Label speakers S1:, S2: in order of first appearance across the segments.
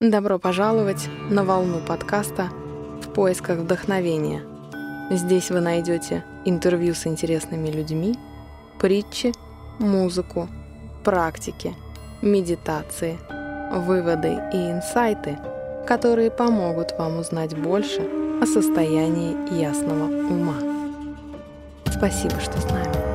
S1: Добро пожаловать на волну подкаста «В поисках вдохновения». Здесь вы найдете интервью с интересными людьми, притчи, музыку, практики, медитации, выводы и инсайты, которые помогут вам узнать больше о состоянии ясного ума. Спасибо, что с нами.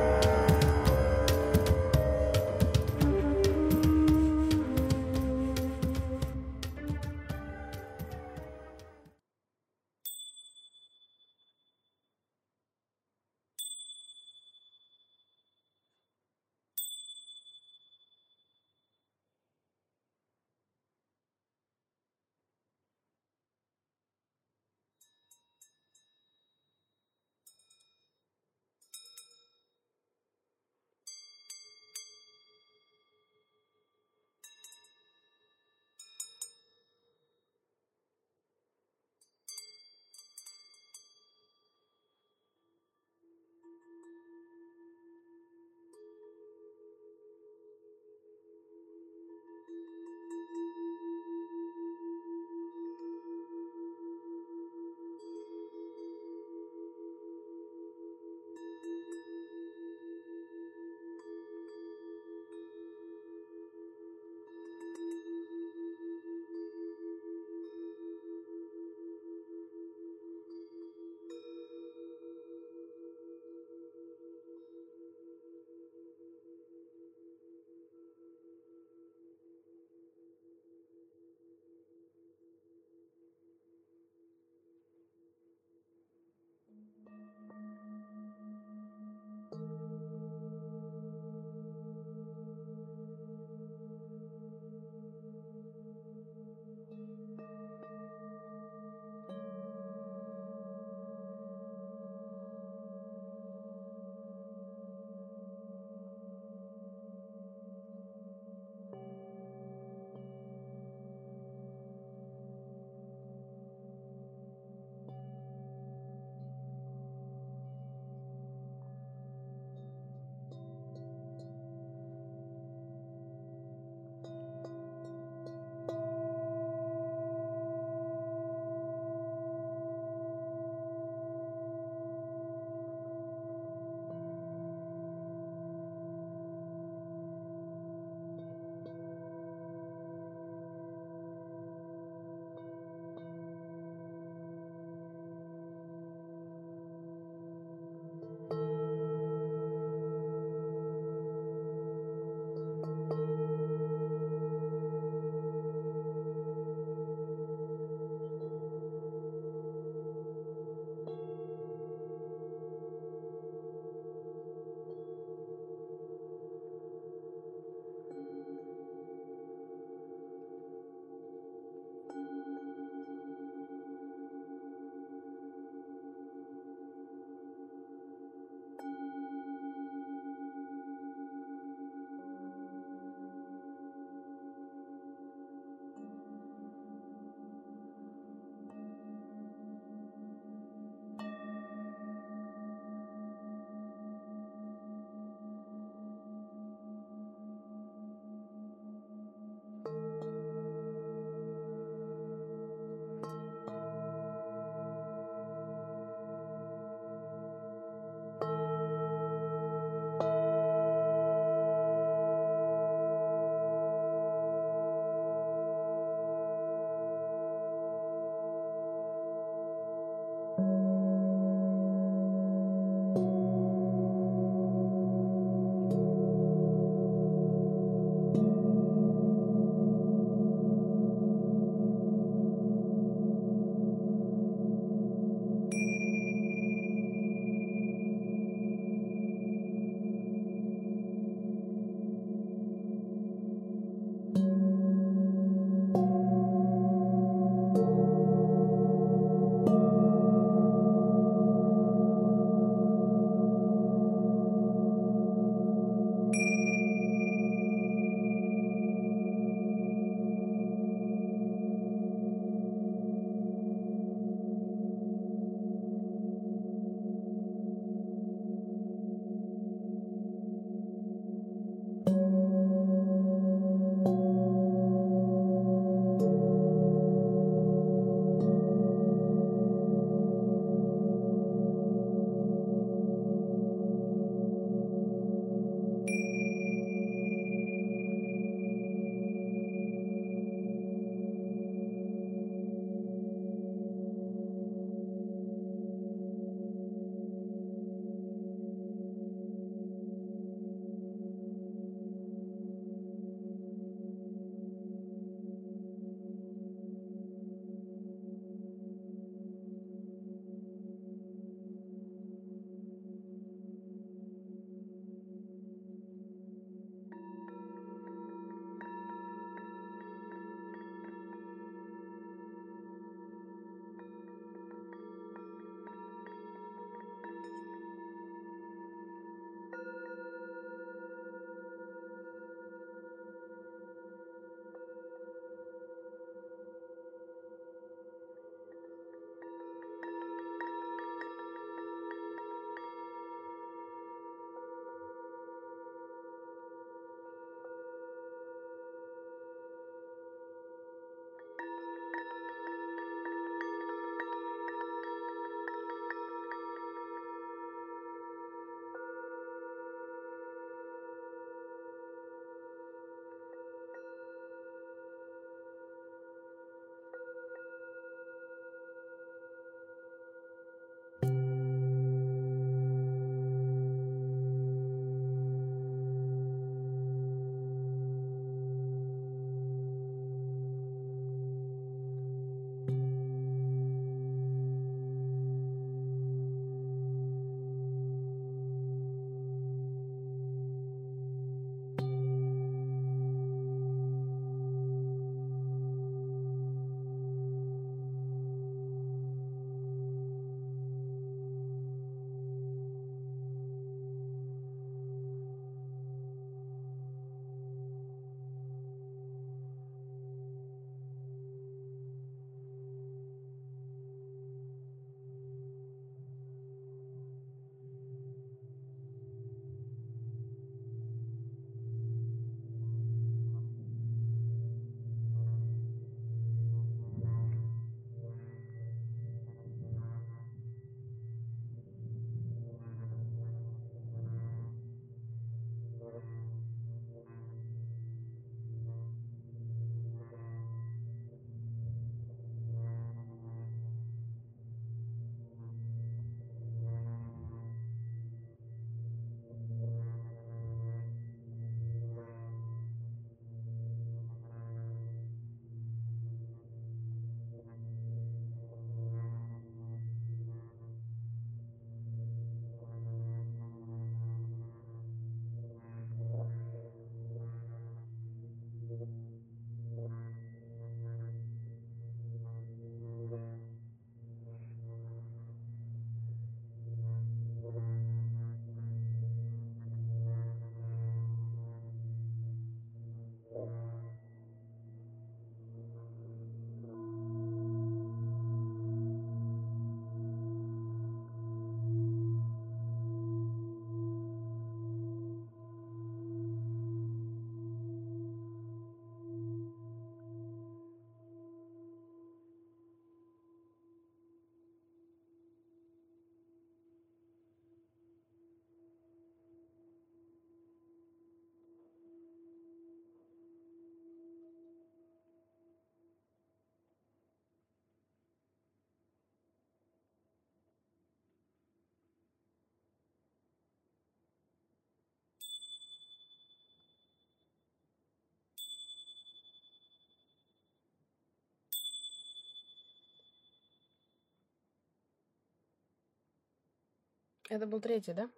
S1: Это был третий, да?